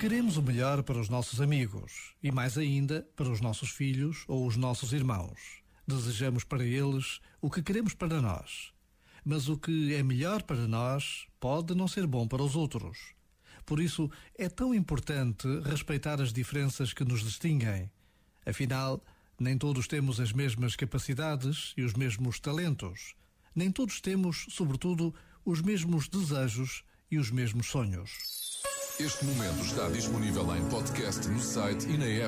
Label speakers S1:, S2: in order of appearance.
S1: Queremos o melhor para os nossos amigos e, mais ainda, para os nossos filhos ou os nossos irmãos. Desejamos para eles o que queremos para nós. Mas o que é melhor para nós pode não ser bom para os outros. Por isso, é tão importante respeitar as diferenças que nos distinguem. Afinal, nem todos temos as mesmas capacidades e os mesmos talentos. Nem todos temos, sobretudo, os mesmos desejos e os mesmos sonhos.
S2: Este momento está disponível em podcast no site e na app.